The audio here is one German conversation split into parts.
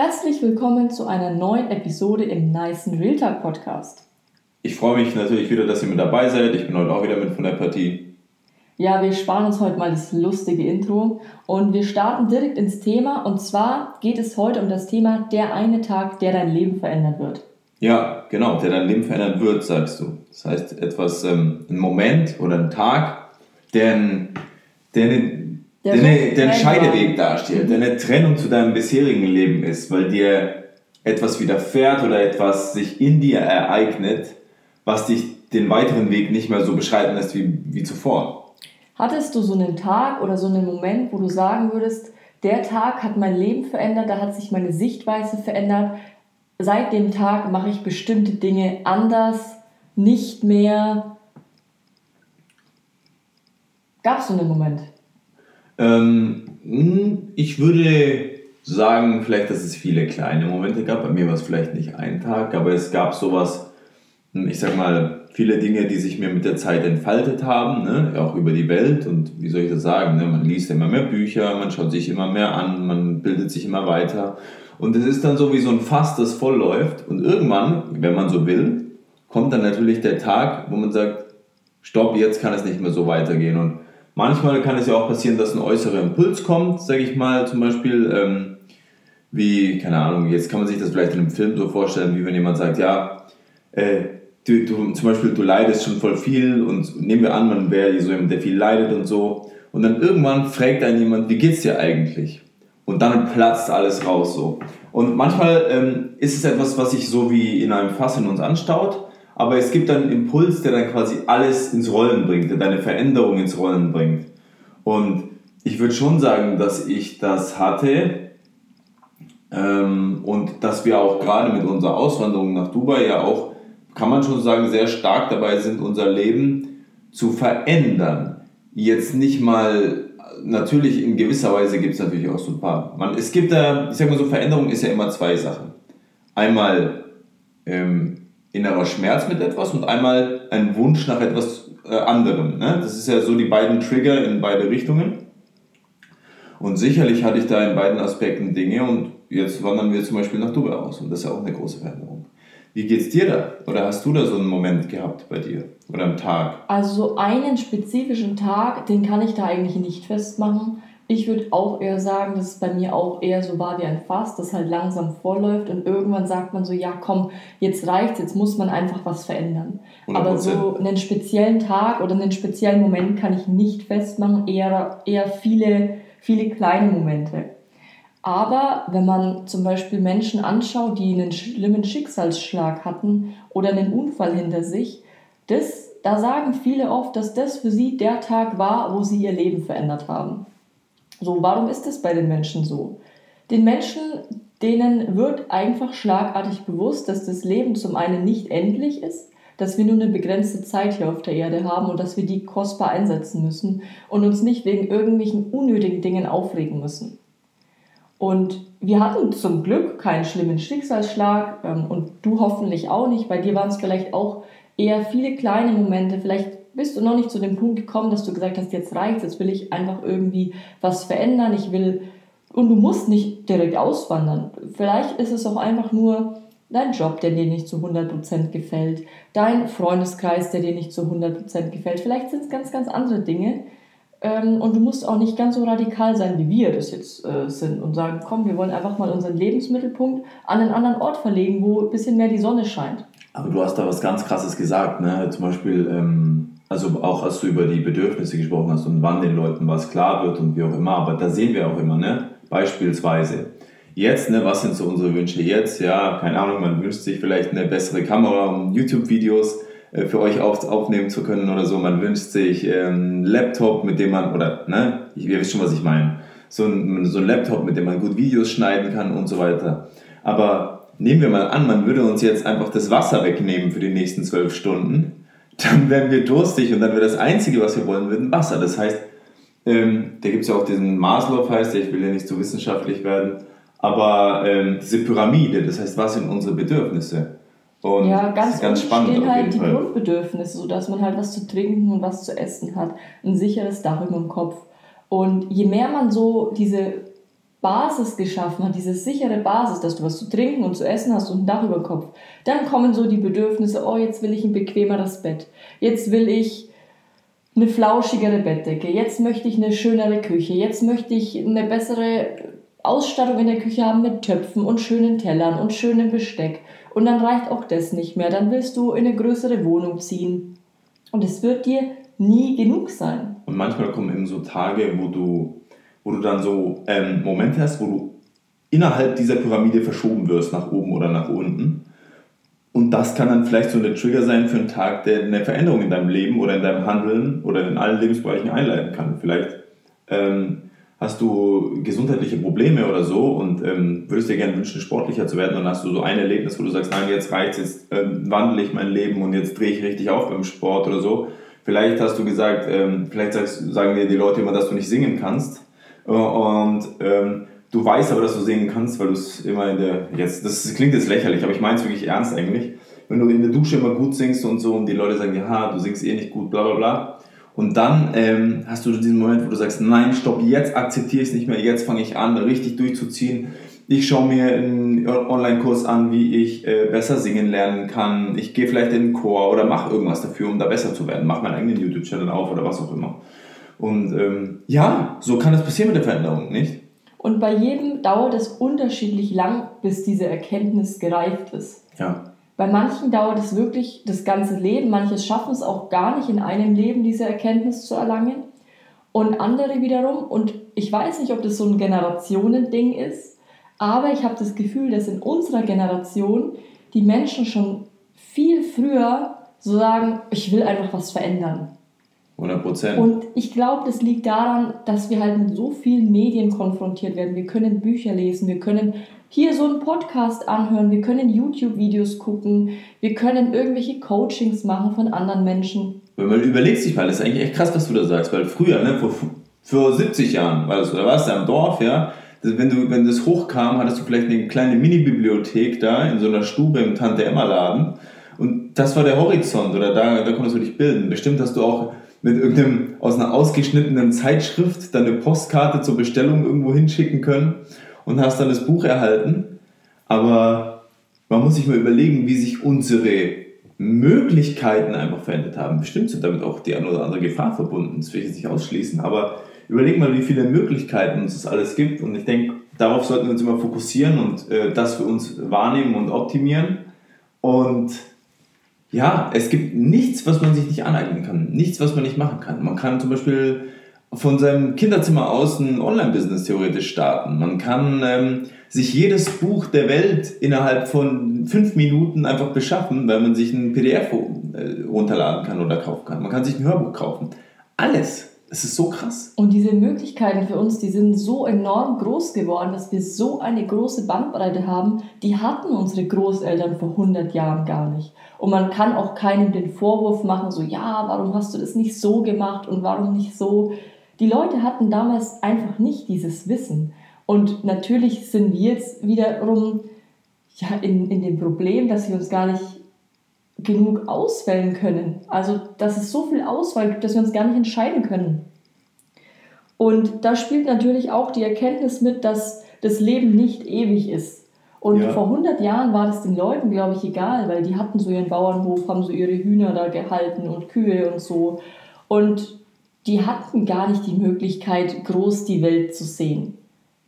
Herzlich willkommen zu einer neuen Episode im Nice Real Talk Podcast. Ich freue mich natürlich wieder, dass ihr mit dabei seid. Ich bin heute auch wieder mit von der Partie. Ja, wir sparen uns heute mal das lustige Intro und wir starten direkt ins Thema. Und zwar geht es heute um das Thema der eine Tag, der dein Leben verändern wird. Ja, genau, der dein Leben verändern wird, sagst du. Das heißt, etwas, ähm, ein Moment oder ein Tag, der, der, der, der, eine, der einen Scheideweg darstellt, der eine Trennung zu deinem bisherigen Leben ist, weil dir etwas widerfährt oder etwas sich in dir ereignet, was dich den weiteren Weg nicht mehr so beschreiten lässt wie, wie zuvor. Hattest du so einen Tag oder so einen Moment, wo du sagen würdest, der Tag hat mein Leben verändert, da hat sich meine Sichtweise verändert. Seit dem Tag mache ich bestimmte Dinge anders, nicht mehr. Gab es so einen Moment? Ähm, hm, ich würde sagen, vielleicht, dass es viele kleine Momente gab. Bei mir war es vielleicht nicht ein Tag, aber es gab sowas, hm, ich sag mal, viele Dinge, die sich mir mit der Zeit entfaltet haben, ne? auch über die Welt. Und wie soll ich das sagen? Ne? Man liest immer mehr Bücher, man schaut sich immer mehr an, man bildet sich immer weiter. Und es ist dann so wie so ein Fass, das voll läuft. Und irgendwann, wenn man so will, kommt dann natürlich der Tag, wo man sagt, stopp, jetzt kann es nicht mehr so weitergehen. Und Manchmal kann es ja auch passieren, dass ein äußerer Impuls kommt, sage ich mal, zum Beispiel, ähm, wie, keine Ahnung, jetzt kann man sich das vielleicht in einem Film so vorstellen, wie wenn jemand sagt, ja, äh, du, du, zum Beispiel, du leidest schon voll viel und nehmen wir an, man wäre so jemand, der viel leidet und so. Und dann irgendwann fragt einen jemand, wie geht's dir eigentlich? Und dann platzt alles raus so. Und manchmal ähm, ist es etwas, was sich so wie in einem Fass in uns anstaut aber es gibt einen Impuls, der dann quasi alles ins Rollen bringt, der deine Veränderung ins Rollen bringt. Und ich würde schon sagen, dass ich das hatte ähm, und dass wir auch gerade mit unserer Auswanderung nach Dubai ja auch, kann man schon sagen, sehr stark dabei sind, unser Leben zu verändern. Jetzt nicht mal natürlich in gewisser Weise gibt es natürlich auch so ein paar. Man, es gibt da, ich sag mal so, Veränderung ist ja immer zwei Sachen. Einmal ähm, innerer Schmerz mit etwas und einmal ein Wunsch nach etwas äh, anderem. Ne? Das ist ja so die beiden Trigger in beide Richtungen. Und sicherlich hatte ich da in beiden Aspekten Dinge und jetzt wandern wir zum Beispiel nach Dubai aus und das ist ja auch eine große Veränderung. Wie geht's dir da? Oder hast du da so einen Moment gehabt bei dir? Oder am Tag? Also einen spezifischen Tag, den kann ich da eigentlich nicht festmachen. Ich würde auch eher sagen, dass es bei mir auch eher so war wie ein Fass, das halt langsam vorläuft und irgendwann sagt man so, ja komm, jetzt reicht's, jetzt muss man einfach was verändern. 100%. Aber so einen speziellen Tag oder einen speziellen Moment kann ich nicht festmachen, eher, eher viele, viele kleine Momente. Aber wenn man zum Beispiel Menschen anschaut, die einen schlimmen Schicksalsschlag hatten oder einen Unfall hinter sich, das, da sagen viele oft, dass das für sie der Tag war, wo sie ihr Leben verändert haben. So, warum ist es bei den Menschen so? Den Menschen, denen wird einfach schlagartig bewusst, dass das Leben zum einen nicht endlich ist, dass wir nur eine begrenzte Zeit hier auf der Erde haben und dass wir die kostbar einsetzen müssen und uns nicht wegen irgendwelchen unnötigen Dingen aufregen müssen. Und wir hatten zum Glück keinen schlimmen Schicksalsschlag ähm, und du hoffentlich auch nicht. Bei dir waren es vielleicht auch eher viele kleine Momente, vielleicht bist du noch nicht zu dem Punkt gekommen, dass du gesagt hast, jetzt reicht's, jetzt will ich einfach irgendwie was verändern, ich will und du musst nicht direkt auswandern. Vielleicht ist es auch einfach nur dein Job, der dir nicht zu 100% gefällt, dein Freundeskreis, der dir nicht zu 100% gefällt. Vielleicht sind es ganz, ganz andere Dinge. Ähm, und du musst auch nicht ganz so radikal sein, wie wir das jetzt äh, sind und sagen, komm, wir wollen einfach mal unseren Lebensmittelpunkt an einen anderen Ort verlegen, wo ein bisschen mehr die Sonne scheint. Aber du hast da was ganz Krasses gesagt, ne? Zum Beispiel, ähm, also auch als du über die Bedürfnisse gesprochen hast und wann den Leuten was klar wird und wie auch immer, aber da sehen wir auch immer, ne? Beispielsweise. Jetzt, ne, was sind so unsere Wünsche jetzt? Ja, keine Ahnung, man wünscht sich vielleicht eine bessere Kamera, um YouTube-Videos äh, für euch auf, aufnehmen zu können oder so. Man wünscht sich ähm, Laptop, mit dem man, oder, ne, ihr wisst schon, was ich meine. So ein, so ein Laptop, mit dem man gut Videos schneiden kann und so weiter. Aber nehmen wir mal an, man würde uns jetzt einfach das Wasser wegnehmen für die nächsten zwölf Stunden dann werden wir durstig und dann wäre das Einzige, was wir wollen, wird ein Wasser. Das heißt, ähm, da gibt es ja auch diesen Maslow, heißt der, ich will ja nicht so wissenschaftlich werden, aber ähm, diese Pyramide, das heißt, was sind unsere Bedürfnisse? Und ja, ganz, ganz spannend stehen halt die Fall. Grundbedürfnisse, sodass man halt was zu trinken und was zu essen hat, ein sicheres Dach über dem Kopf. Und je mehr man so diese Basis geschaffen hat, diese sichere Basis, dass du was zu trinken und zu essen hast und ein Dach über dem Kopf, dann kommen so die Bedürfnisse, oh, jetzt will ich ein bequemeres Bett, jetzt will ich eine flauschigere Bettdecke, jetzt möchte ich eine schönere Küche, jetzt möchte ich eine bessere Ausstattung in der Küche haben mit Töpfen und schönen Tellern und schönem Besteck. Und dann reicht auch das nicht mehr, dann willst du in eine größere Wohnung ziehen. Und es wird dir nie genug sein. Und manchmal kommen eben so Tage, wo du, wo du dann so ähm, Momente hast, wo du innerhalb dieser Pyramide verschoben wirst, nach oben oder nach unten. Und das kann dann vielleicht so ein Trigger sein für einen Tag, der eine Veränderung in deinem Leben oder in deinem Handeln oder in allen Lebensbereichen einleiten kann. Vielleicht ähm, hast du gesundheitliche Probleme oder so und ähm, würdest dir gerne wünschen, sportlicher zu werden, dann hast du so ein Erlebnis, wo du sagst, nein, jetzt reicht jetzt ähm, wandle ich mein Leben und jetzt drehe ich richtig auf beim Sport oder so. Vielleicht hast du gesagt, ähm, vielleicht sagst, sagen dir die Leute immer, dass du nicht singen kannst. Und ähm, du weißt aber, dass du singen kannst, weil du es immer in der. Jetzt, das klingt jetzt lächerlich, aber ich meine es wirklich ernst eigentlich. Wenn du in der Dusche immer gut singst und so und die Leute sagen, ja, du singst eh nicht gut, bla bla bla. Und dann ähm, hast du diesen Moment, wo du sagst, nein, stopp, jetzt akzeptiere ich es nicht mehr, jetzt fange ich an, richtig durchzuziehen ich schaue mir einen Online-Kurs an, wie ich äh, besser singen lernen kann. Ich gehe vielleicht in den Chor oder mache irgendwas dafür, um da besser zu werden. Mache meinen eigenen YouTube-Channel auf oder was auch immer. Und ähm, ja, so kann es passieren mit der Veränderung, nicht? Und bei jedem dauert es unterschiedlich lang, bis diese Erkenntnis gereift ist. Ja. Bei manchen dauert es wirklich das ganze Leben. Manche schaffen es auch gar nicht in einem Leben, diese Erkenntnis zu erlangen. Und andere wiederum, und ich weiß nicht, ob das so ein Generationending ist, aber ich habe das Gefühl, dass in unserer Generation die Menschen schon viel früher so sagen, ich will einfach was verändern. 100 Prozent. Und ich glaube, das liegt daran, dass wir halt mit so vielen Medien konfrontiert werden. Wir können Bücher lesen, wir können hier so einen Podcast anhören, wir können YouTube-Videos gucken, wir können irgendwelche Coachings machen von anderen Menschen. Wenn man überlegt sich mal, das ist eigentlich echt krass, was du da sagst, weil früher, ne, vor, vor 70 Jahren, war das, da warst du im Dorf, ja, wenn, du, wenn das hochkam, hattest du vielleicht eine kleine Mini-Bibliothek da in so einer Stube im Tante-Emma-Laden. Und das war der Horizont oder da, da konntest du dich bilden. Bestimmt hast du auch mit irgendeinem aus einer ausgeschnittenen Zeitschrift deine Postkarte zur Bestellung irgendwo hinschicken können und hast dann das Buch erhalten. Aber man muss sich mal überlegen, wie sich unsere Möglichkeiten einfach verändert haben. Bestimmt sind damit auch die eine oder andere Gefahr verbunden, das will ich jetzt nicht ausschließen, aber überleg mal, wie viele Möglichkeiten uns das alles gibt. Und ich denke, darauf sollten wir uns immer fokussieren und äh, das für uns wahrnehmen und optimieren. Und ja, es gibt nichts, was man sich nicht aneignen kann. Nichts, was man nicht machen kann. Man kann zum Beispiel von seinem Kinderzimmer aus ein Online-Business theoretisch starten. Man kann ähm, sich jedes Buch der Welt innerhalb von fünf Minuten einfach beschaffen, weil man sich ein PDF äh, runterladen kann oder kaufen kann. Man kann sich ein Hörbuch kaufen. Alles. Es ist so krass. Und diese Möglichkeiten für uns, die sind so enorm groß geworden, dass wir so eine große Bandbreite haben, die hatten unsere Großeltern vor 100 Jahren gar nicht. Und man kann auch keinem den Vorwurf machen, so, ja, warum hast du das nicht so gemacht und warum nicht so. Die Leute hatten damals einfach nicht dieses Wissen. Und natürlich sind wir jetzt wiederum ja, in, in dem Problem, dass wir uns gar nicht genug auswählen können. Also, dass es so viel Auswahl gibt, dass wir uns gar nicht entscheiden können. Und da spielt natürlich auch die Erkenntnis mit, dass das Leben nicht ewig ist. Und ja. vor 100 Jahren war das den Leuten, glaube ich, egal, weil die hatten so ihren Bauernhof, haben so ihre Hühner da gehalten und Kühe und so. Und die hatten gar nicht die Möglichkeit, groß die Welt zu sehen.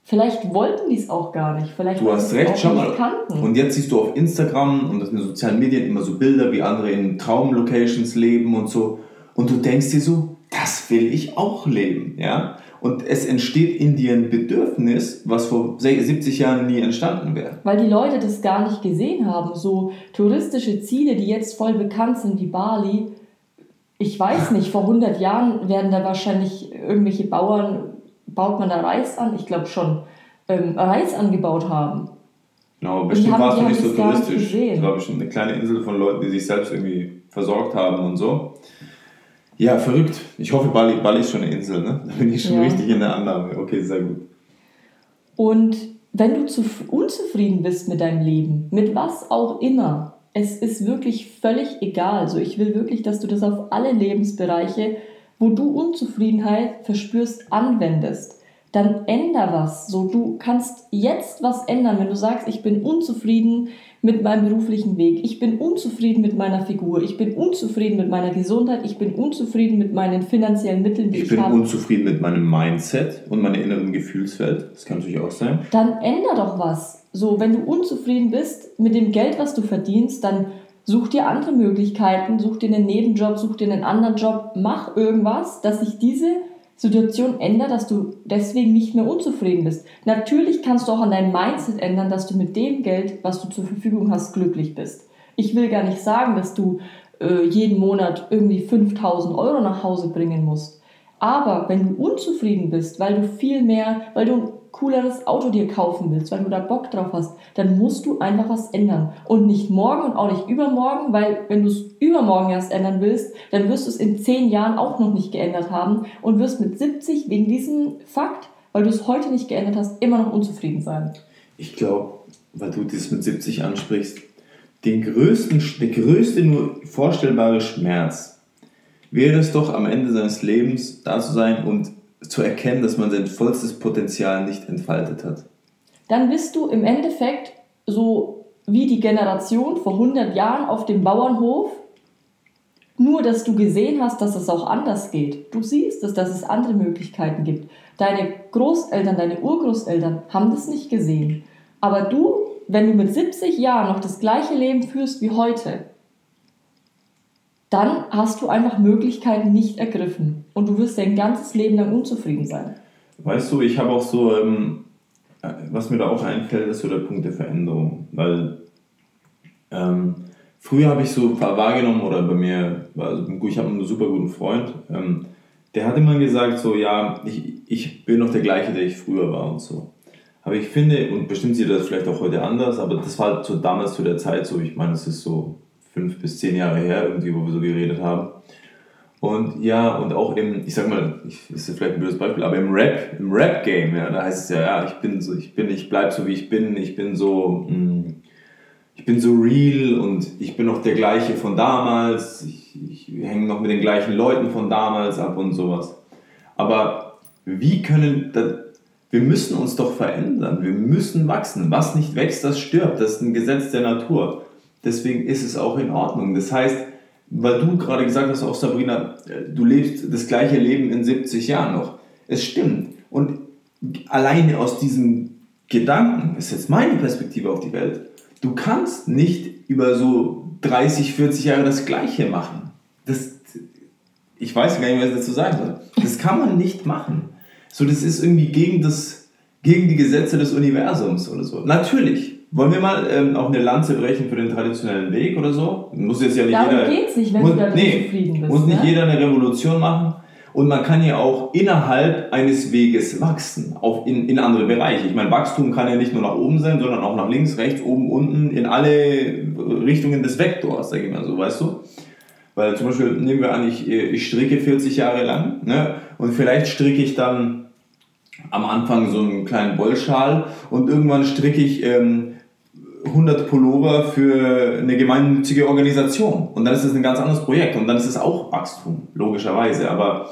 Vielleicht wollten die es auch gar nicht. Vielleicht du hast recht, schau mal. Kannten. Und jetzt siehst du auf Instagram und in den sozialen Medien immer so Bilder, wie andere in Traumlocations leben und so. Und du denkst dir so, das will ich auch leben. Ja? Und es entsteht in dir ein Bedürfnis, was vor 70 Jahren nie entstanden wäre. Weil die Leute das gar nicht gesehen haben. So touristische Ziele, die jetzt voll bekannt sind, wie Bali. Ich weiß nicht, vor 100 Jahren werden da wahrscheinlich irgendwelche Bauern baut man da Reis an? Ich glaube schon, ähm, Reis angebaut haben. Genau, bestimmt war es noch nicht so touristisch. Es war bestimmt eine kleine Insel von Leuten, die sich selbst irgendwie versorgt haben und so. Ja, verrückt. Ich hoffe, Bali, Bali ist schon eine Insel, ne? Da bin ich schon ja. richtig in der Annahme. Okay, sehr gut. Und wenn du zu, unzufrieden bist mit deinem Leben, mit was auch immer, es ist wirklich völlig egal. Also ich will wirklich, dass du das auf alle Lebensbereiche wo du Unzufriedenheit verspürst, anwendest. Dann änder was. So, du kannst jetzt was ändern, wenn du sagst, ich bin unzufrieden mit meinem beruflichen Weg, ich bin unzufrieden mit meiner Figur, ich bin unzufrieden mit meiner Gesundheit, ich bin unzufrieden mit meinen finanziellen Mitteln, die ich, ich bin habe. unzufrieden mit meinem Mindset und meiner inneren Gefühlswelt. Das kann natürlich auch sein. Dann änder doch was. So, wenn du unzufrieden bist mit dem Geld, was du verdienst, dann such dir andere Möglichkeiten, such dir einen Nebenjob, such dir einen anderen Job, mach irgendwas, dass sich diese Situation ändert, dass du deswegen nicht mehr unzufrieden bist. Natürlich kannst du auch an deinem Mindset ändern, dass du mit dem Geld, was du zur Verfügung hast, glücklich bist. Ich will gar nicht sagen, dass du äh, jeden Monat irgendwie 5000 Euro nach Hause bringen musst. Aber wenn du unzufrieden bist, weil du viel mehr, weil du cooleres Auto dir kaufen willst, weil du da Bock drauf hast, dann musst du einfach was ändern. Und nicht morgen und auch nicht übermorgen, weil wenn du es übermorgen erst ändern willst, dann wirst du es in zehn Jahren auch noch nicht geändert haben und wirst mit 70 wegen diesem Fakt, weil du es heute nicht geändert hast, immer noch unzufrieden sein. Ich glaube, weil du das mit 70 ansprichst, den größten, der größte nur vorstellbare Schmerz wäre es doch am Ende seines Lebens da zu sein und zu erkennen, dass man sein vollstes Potenzial nicht entfaltet hat. Dann bist du im Endeffekt so wie die Generation vor 100 Jahren auf dem Bauernhof, nur dass du gesehen hast, dass es auch anders geht. Du siehst es, dass es andere Möglichkeiten gibt. Deine Großeltern, deine Urgroßeltern haben das nicht gesehen. Aber du, wenn du mit 70 Jahren noch das gleiche Leben führst wie heute, dann hast du einfach Möglichkeiten nicht ergriffen und du wirst dein ganzes Leben lang unzufrieden sein. Weißt du, ich habe auch so, ähm, was mir da auch einfällt, ist so der Punkt der Veränderung, weil ähm, früher habe ich so wahrgenommen oder bei mir, also ich habe einen super guten Freund, ähm, der hat immer gesagt so, ja, ich, ich bin noch der gleiche, der ich früher war und so. Aber ich finde, und bestimmt sieht das vielleicht auch heute anders, aber das war halt so damals zu der Zeit so, ich meine, es ist so fünf bis zehn Jahre her, irgendwie, wo wir so geredet haben. Und ja, und auch im, ich sag mal, ich, ist vielleicht ein blödes Beispiel, aber im Rap, im Rap-Game, ja, da heißt es ja, ja, ich bin so, ich bin, ich bleib so wie ich bin, ich bin so, mh, mm, ich bin so real und ich bin noch der gleiche von damals, ich, ich hänge noch mit den gleichen Leuten von damals ab und sowas. Aber wie können, das, wir müssen uns doch verändern, wir müssen wachsen. Was nicht wächst, das stirbt, das ist ein Gesetz der Natur. Deswegen ist es auch in Ordnung. Das heißt, weil du gerade gesagt hast, auch Sabrina, äh, du lebst das gleiche Leben in 70 Jahren noch. Es stimmt. Und alleine aus diesem Gedanken, ist jetzt meine Perspektive auf die Welt, du kannst nicht über so 30, 40 Jahre das Gleiche machen. Das, ich weiß gar nicht, was ich dazu sagen soll. Das kann man nicht machen. So, das ist irgendwie gegen, das, gegen die Gesetze des Universums oder so. Natürlich, wollen wir mal ähm, auch eine Lanze brechen für den traditionellen Weg oder so? Muss jetzt ja nicht Darum jeder. geht's nicht, wenn muss, du da nee, zufrieden bist. Muss nicht ne? jeder eine Revolution machen. Und man kann ja auch innerhalb eines Weges wachsen, auch in, in andere Bereiche. Ich meine, Wachstum kann ja nicht nur nach oben sein, sondern auch nach links, rechts, oben, unten, in alle Richtungen des Vektors, sage ich mal so, weißt du? Weil zum Beispiel, nehmen wir an, ich, ich stricke 40 Jahre lang ne? und vielleicht stricke ich dann am Anfang so einen kleinen Wollschal und irgendwann stricke ich ähm, 100 Pullover für eine gemeinnützige Organisation. Und dann ist es ein ganz anderes Projekt und dann ist es auch Wachstum, logischerweise. Aber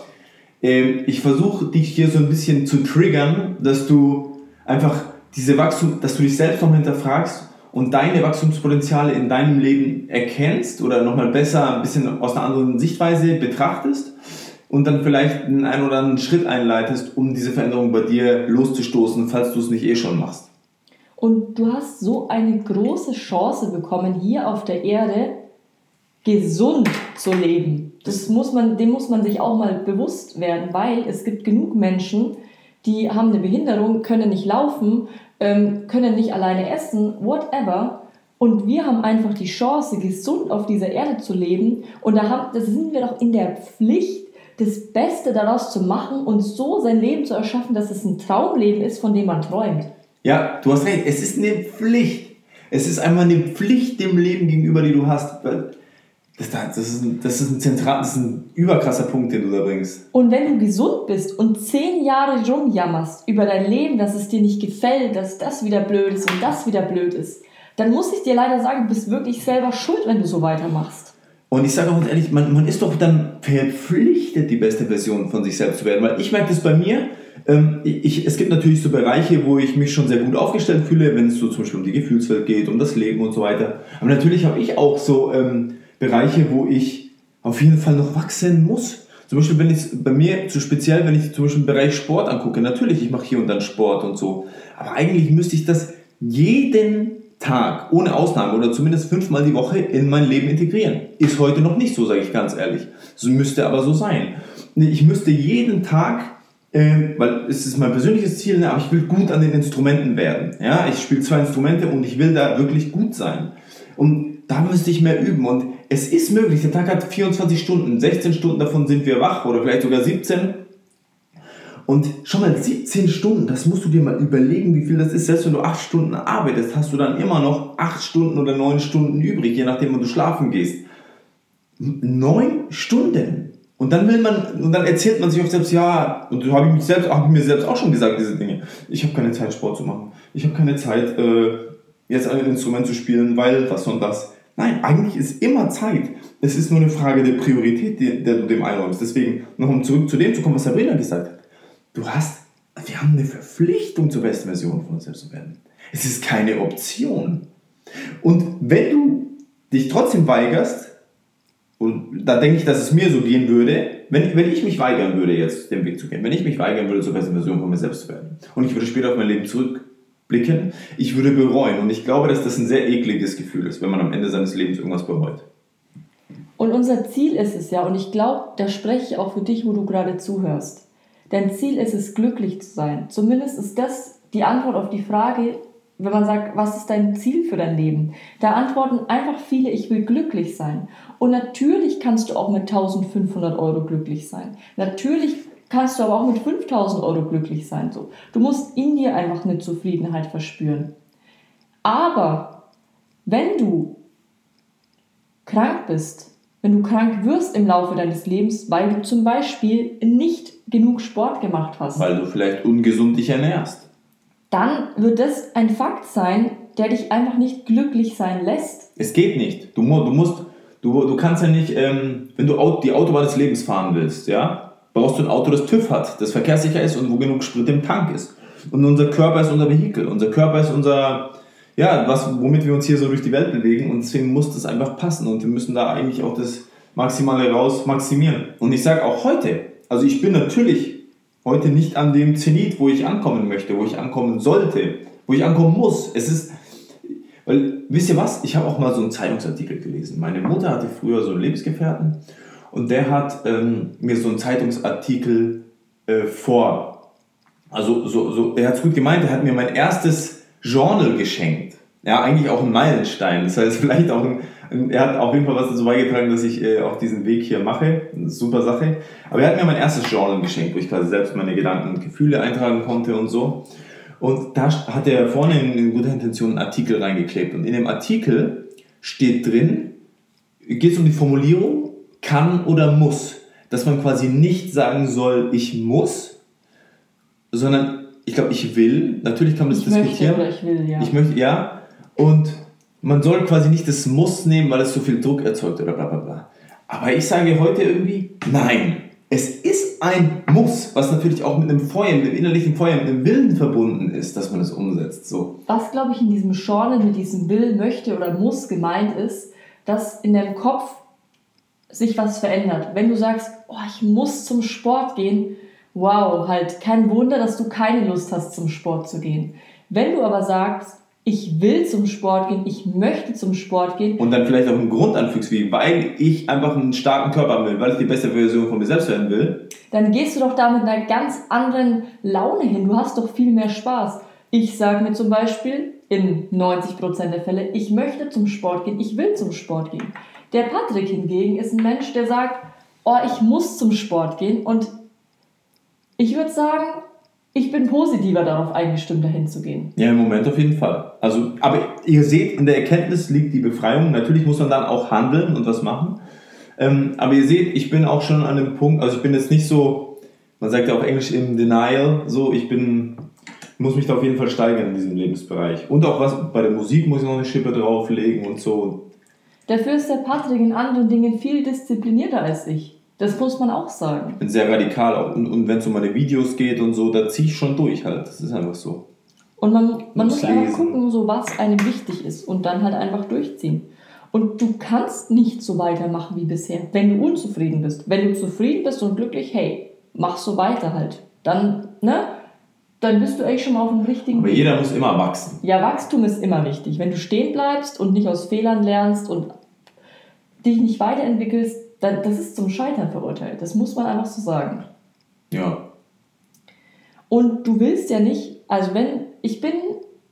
äh, ich versuche dich hier so ein bisschen zu triggern, dass du einfach diese Wachstum, dass du dich selbst noch hinterfragst und deine Wachstumspotenziale in deinem Leben erkennst oder nochmal besser ein bisschen aus einer anderen Sichtweise betrachtest und dann vielleicht einen ein oder anderen Schritt einleitest, um diese Veränderung bei dir loszustoßen, falls du es nicht eh schon machst. Und du hast so eine große Chance bekommen, hier auf der Erde gesund zu leben. Das muss man, dem muss man sich auch mal bewusst werden, weil es gibt genug Menschen, die haben eine Behinderung, können nicht laufen, ähm, können nicht alleine essen, whatever. Und wir haben einfach die Chance, gesund auf dieser Erde zu leben. Und da, haben, da sind wir doch in der Pflicht, das Beste daraus zu machen und so sein Leben zu erschaffen, dass es ein Traumleben ist, von dem man träumt. Ja, du hast recht. Es ist eine Pflicht. Es ist einmal eine Pflicht dem Leben gegenüber, die du hast. Das, das, ist ein, das ist ein zentral, das ist ein überkrasser Punkt, den du da bringst. Und wenn du gesund bist und zehn Jahre rumjammerst über dein Leben, dass es dir nicht gefällt, dass das wieder blöd ist und das wieder blöd ist, dann muss ich dir leider sagen, du bist wirklich selber schuld, wenn du so weitermachst. Und ich sage auch ehrlich, man, man ist doch dann verpflichtet, die beste Version von sich selbst zu werden. Weil ich merke das bei mir, Ähm, ich, es gibt natürlich so Bereiche, wo ich mich schon sehr gut aufgestellt fühle, wenn es so zum Beispiel um die Gefühlswelt geht, um das Leben und so weiter. Aber natürlich habe ich auch so ähm, Bereiche, wo ich auf jeden Fall noch wachsen muss. Zum Beispiel, wenn ich bei mir, so speziell, wenn ich zum Beispiel den Bereich Sport angucke, natürlich, ich mache hier und dann Sport und so. Aber eigentlich müsste ich das jeden Tag, ohne Ausnahme oder zumindest fünfmal die Woche in mein Leben integrieren. Ist heute noch nicht so, sage ich ganz ehrlich. So müsste aber so sein. Ich müsste jeden Tag, äh, weil es ist mein persönliches Ziel, ne, aber ich will gut an den Instrumenten werden. Ja, ich spiele zwei Instrumente und ich will da wirklich gut sein. Und da müsste ich mehr üben. Und es ist möglich, der Tag hat 24 Stunden, 16 Stunden davon sind wir wach oder vielleicht sogar 17. Und schon mal 17 Stunden, das musst du dir mal überlegen, wie viel das ist. Selbst wenn du 8 Stunden arbeitest, hast du dann immer noch 8 Stunden oder 9 Stunden übrig, je nachdem, wann du schlafen gehst. 9 Stunden. Und dann will man, und dann erzählt man sich auch selbst, ja, und da habe ich mich selbst, habe ich mir selbst auch schon gesagt, diese Dinge. Ich habe keine Zeit, Sport zu machen. Ich habe keine Zeit, äh, jetzt ein Instrument zu spielen, weil das und das. Nein, eigentlich ist immer Zeit. Es ist nur eine Frage der Priorität, der du dem einräumst. Deswegen, noch um zurück zu dem zu kommen, was Sabrina gesagt hat du hast, wir haben eine Verpflichtung zur besten Version von uns selbst zu werden. Es ist keine Option. Und wenn du dich trotzdem weigerst, und da denke ich, dass es mir so gehen würde, wenn, wenn ich mich weigern würde, jetzt den Weg zu gehen, wenn ich mich weigern würde, zur besten Version von mir selbst zu werden, und ich würde später auf mein Leben zurückblicken, ich würde bereuen. Und ich glaube, dass das ein sehr ekliges Gefühl ist, wenn man am Ende seines Lebens irgendwas bereut. Und unser Ziel ist es ja, und ich glaube, da spreche ich auch für dich, wo du gerade zuhörst. Dein Ziel ist es, glücklich zu sein. Zumindest ist das die Antwort auf die Frage, wenn man sagt, was ist dein Ziel für dein Leben? Da antworten einfach viele, ich will glücklich sein. Und natürlich kannst du auch mit 1500 Euro glücklich sein. Natürlich kannst du aber auch mit 5000 Euro glücklich sein. So. Du musst in dir einfach eine Zufriedenheit verspüren. Aber wenn du krank bist, wenn du krank wirst im Laufe deines Lebens, weil du zum Beispiel nicht genug Sport gemacht hast. Weil du vielleicht ungesund dich ernährst. Dann wird das ein Fakt sein, der dich einfach nicht glücklich sein lässt. Es geht nicht. Du, du musst, du, du kannst ja nicht, ähm, wenn du die Autobahn des Lebens fahren willst, ja, brauchst du ein Auto, das TÜV hat, das verkehrssicher ist und wo genug Sprit im Tank ist. Und unser Körper ist unser Vehikel. Unser Körper ist unser, ja, was, womit wir uns hier so durch die Welt bewegen und deswegen muss das einfach passen und wir müssen da eigentlich auch das Maximale raus maximieren. Und ich sage auch heute, also ich bin natürlich heute nicht an dem Zenit, wo ich ankommen möchte, wo ich ankommen sollte, wo ich ankommen muss. Es ist, weil, wisst ihr was? Ich habe auch mal so einen Zeitungsartikel gelesen. Meine Mutter hatte früher so einen Lebensgefährten und der hat ähm, mir so einen Zeitungsartikel äh, vor. Also, so, so, er hat es gut gemeint, er hat mir mein erstes Journal geschenkt. Ja, eigentlich auch ein Meilenstein. Das heißt, vielleicht auch ein er hat auf jeden Fall was dazu beigetragen, dass ich äh, auch diesen Weg hier mache. Super Sache. Aber er hat mir mein erstes Journal geschenkt, wo ich quasi selbst meine Gedanken und Gefühle eintragen konnte und so. Und da hat er vorne in guter Intention einen Artikel reingeklebt. Und in dem Artikel steht drin, geht es um die Formulierung kann oder muss. Dass man quasi nicht sagen soll, ich muss, sondern ich glaube, ich will. Natürlich kann man das ich diskutieren. Möchte oder ich will, ja. Ich möchte, ja. Und man soll quasi nicht das Muss nehmen, weil es so viel Druck erzeugt oder bla bla bla. Aber ich sage heute irgendwie, nein, es ist ein Muss, was natürlich auch mit einem Feuer, mit einem innerlichen Feuer, mit einem Willen verbunden ist, dass man es umsetzt. So. Was, glaube ich, in diesem Genre mit diesem Will, möchte oder muss gemeint ist, dass in deinem Kopf sich was verändert. Wenn du sagst, oh, ich muss zum Sport gehen, wow, halt kein Wunder, dass du keine Lust hast, zum Sport zu gehen. Wenn du aber sagst, ich will zum Sport gehen, ich möchte zum Sport gehen. Und dann vielleicht auch einen Grund anfügst, wie weil ich einfach einen starken Körper will, weil ich die beste Version von mir selbst werden will. Dann gehst du doch da mit einer ganz anderen Laune hin. Du hast doch viel mehr Spaß. Ich sage mir zum Beispiel in 90% der Fälle, ich möchte zum Sport gehen, ich will zum Sport gehen. Der Patrick hingegen ist ein Mensch, der sagt, oh, ich muss zum Sport gehen und ich würde sagen, ich bin positiver darauf eingestimmt, dahin zu gehen. Ja, im Moment auf jeden Fall. Also, aber ihr seht, in der Erkenntnis liegt die Befreiung. Natürlich muss man dann auch handeln und was machen. Ähm, aber ihr seht, ich bin auch schon an dem Punkt, also ich bin jetzt nicht so, man sagt ja auf Englisch im Denial, so ich bin, muss mich da auf jeden Fall steigern in diesem Lebensbereich. Und auch was bei der Musik muss ich noch eine Schippe drauflegen und so. Dafür ist der Patrick in anderen Dingen viel disziplinierter als ich. Das muss man auch sagen. Bin sehr radikal auch. Und, und wenn es um meine Videos geht und so, da ziehe ich schon durch halt. Das ist einfach so. Und man, man muss einfach lesen. gucken, so was einem wichtig ist und dann halt einfach durchziehen. Und du kannst nicht so weitermachen wie bisher, wenn du unzufrieden bist. Wenn du zufrieden bist und glücklich, hey, mach so weiter halt. Dann, ne? Dann bist du eigentlich schon mal auf dem richtigen Aber jeder muss immer wachsen. Ja, Wachstum ist immer wichtig. Wenn du stehen bleibst und nicht aus Fehlern lernst und dich nicht weiterentwickelst, das ist zum Scheitern verurteilt. Das muss man einfach so sagen. Ja. Und du willst ja nicht, also wenn, ich bin,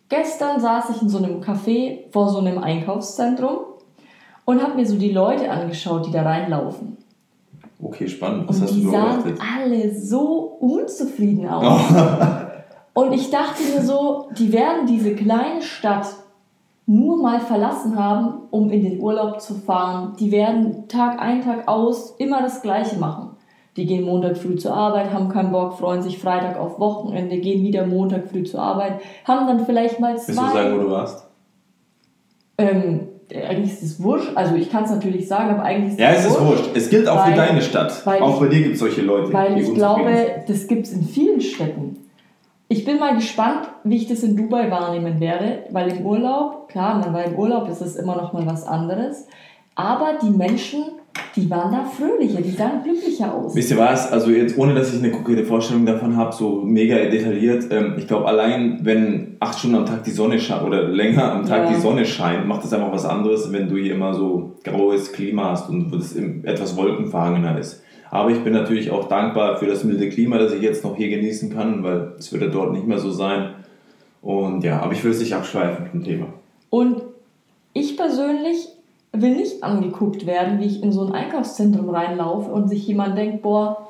gestern saß ich in so einem Café vor so einem Einkaufszentrum und habe mir so die Leute angeschaut, die da reinlaufen. Okay, spannend. Was Und hast du die sahen alle so unzufrieden aus. Und ich dachte mir so, die werden diese kleine Stadt nur mal verlassen haben, um in den Urlaub zu fahren. Die werden Tag ein, Tag aus immer das Gleiche machen. Die gehen Montag früh zur Arbeit, haben keinen Bock, freuen sich Freitag auf Wochenende, gehen wieder Montag früh zur Arbeit, haben dann vielleicht mal Willst du zwei. sagen, wo du warst? ähm, eigentlich ist es wurscht, also ich kann es natürlich sagen, aber eigentlich ist Ja, es ist wurscht. Es gilt auch Weil- für deine Stadt. Auch ich- bei dir gibt es solche Leute. Weil ich glaube, das gibt es in vielen Städten. Ich bin mal gespannt, wie ich das in Dubai wahrnehmen werde, weil im Urlaub, klar, man war im Urlaub, ist es immer noch mal was anderes, aber die Menschen, die waren da fröhlicher, die sahen glücklicher aus. Wisst ihr was? Also jetzt, ohne dass ich eine konkrete Vorstellung davon habe, so mega detailliert, ähm, ich glaube allein, wenn acht Stunden am Tag die Sonne scheint oder länger am Tag Ja. die Sonne scheint, macht das einfach was anderes, wenn du hier immer so graues Klima hast und es im- etwas wolkenverhangener ist. Aber ich bin natürlich auch dankbar für das milde Klima, das ich jetzt noch hier genießen kann, weil es wird ja dort nicht mehr so sein. Und ja, aber ich will es nicht abschweifen vom Thema. Und ich persönlich will nicht angeguckt werden, wie ich in so ein Einkaufszentrum reinlaufe und sich jemand denkt, boah,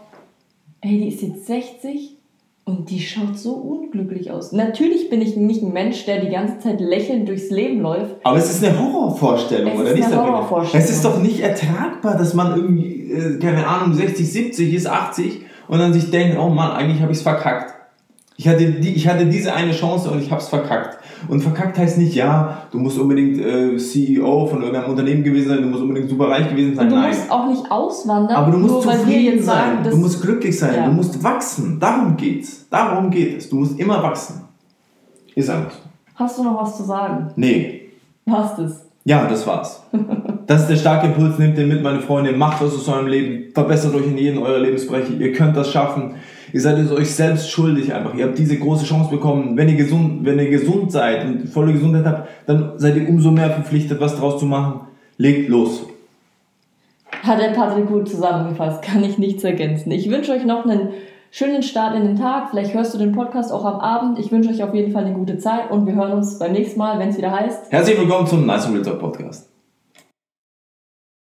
hey, die ist jetzt 60 und die schaut so unglücklich aus. Natürlich bin ich nicht ein Mensch, der die ganze Zeit lächelnd durchs Leben läuft. Aber es ist eine Horrorvorstellung, Es oder ist nicht? eine? Horrorvorstellung. Es ist doch nicht ertragbar, dass man irgendwie, äh, keine Ahnung, 60, 70 ist, 80 und dann sich denkt, oh Mann, eigentlich habe ich es verkackt. Ich hatte, die, ich hatte diese eine Chance und ich habe es verkackt. Und verkackt heißt nicht, ja, du musst unbedingt äh, CEO von irgendeinem Unternehmen gewesen sein, du musst unbedingt super reich gewesen sein. Und du Nein. musst auch nicht auswandern, Aber du musst nur weil wir zufrieden jetzt sein, sagen, du musst glücklich sein, Ja. du musst wachsen. Darum geht's. Darum geht es. Du musst immer wachsen. Ist einfach. Hast du noch was zu sagen? Nee, Hast es. Ja, das war's. Das ist der starke Impuls, nehmt den mit, meine Freunde, macht was aus eurem Leben, verbessert euch in jedem eurer Lebensbereiche, ihr könnt das schaffen. Ihr seid es euch selbst schuldig einfach. Ihr habt diese große Chance bekommen. Wenn ihr gesund, wenn ihr gesund seid und volle Gesundheit habt, dann seid ihr umso mehr verpflichtet, was draus zu machen. Legt los. Hat der Patrick gut zusammengefasst, kann ich nichts ergänzen. Ich wünsche euch noch einen schönen Start in den Tag. Vielleicht hörst du den Podcast auch am Abend. Ich wünsche euch auf jeden Fall eine gute Zeit und wir hören uns beim nächsten Mal, wenn es wieder heißt. Herzlich willkommen zum Nice Real Talk Podcast.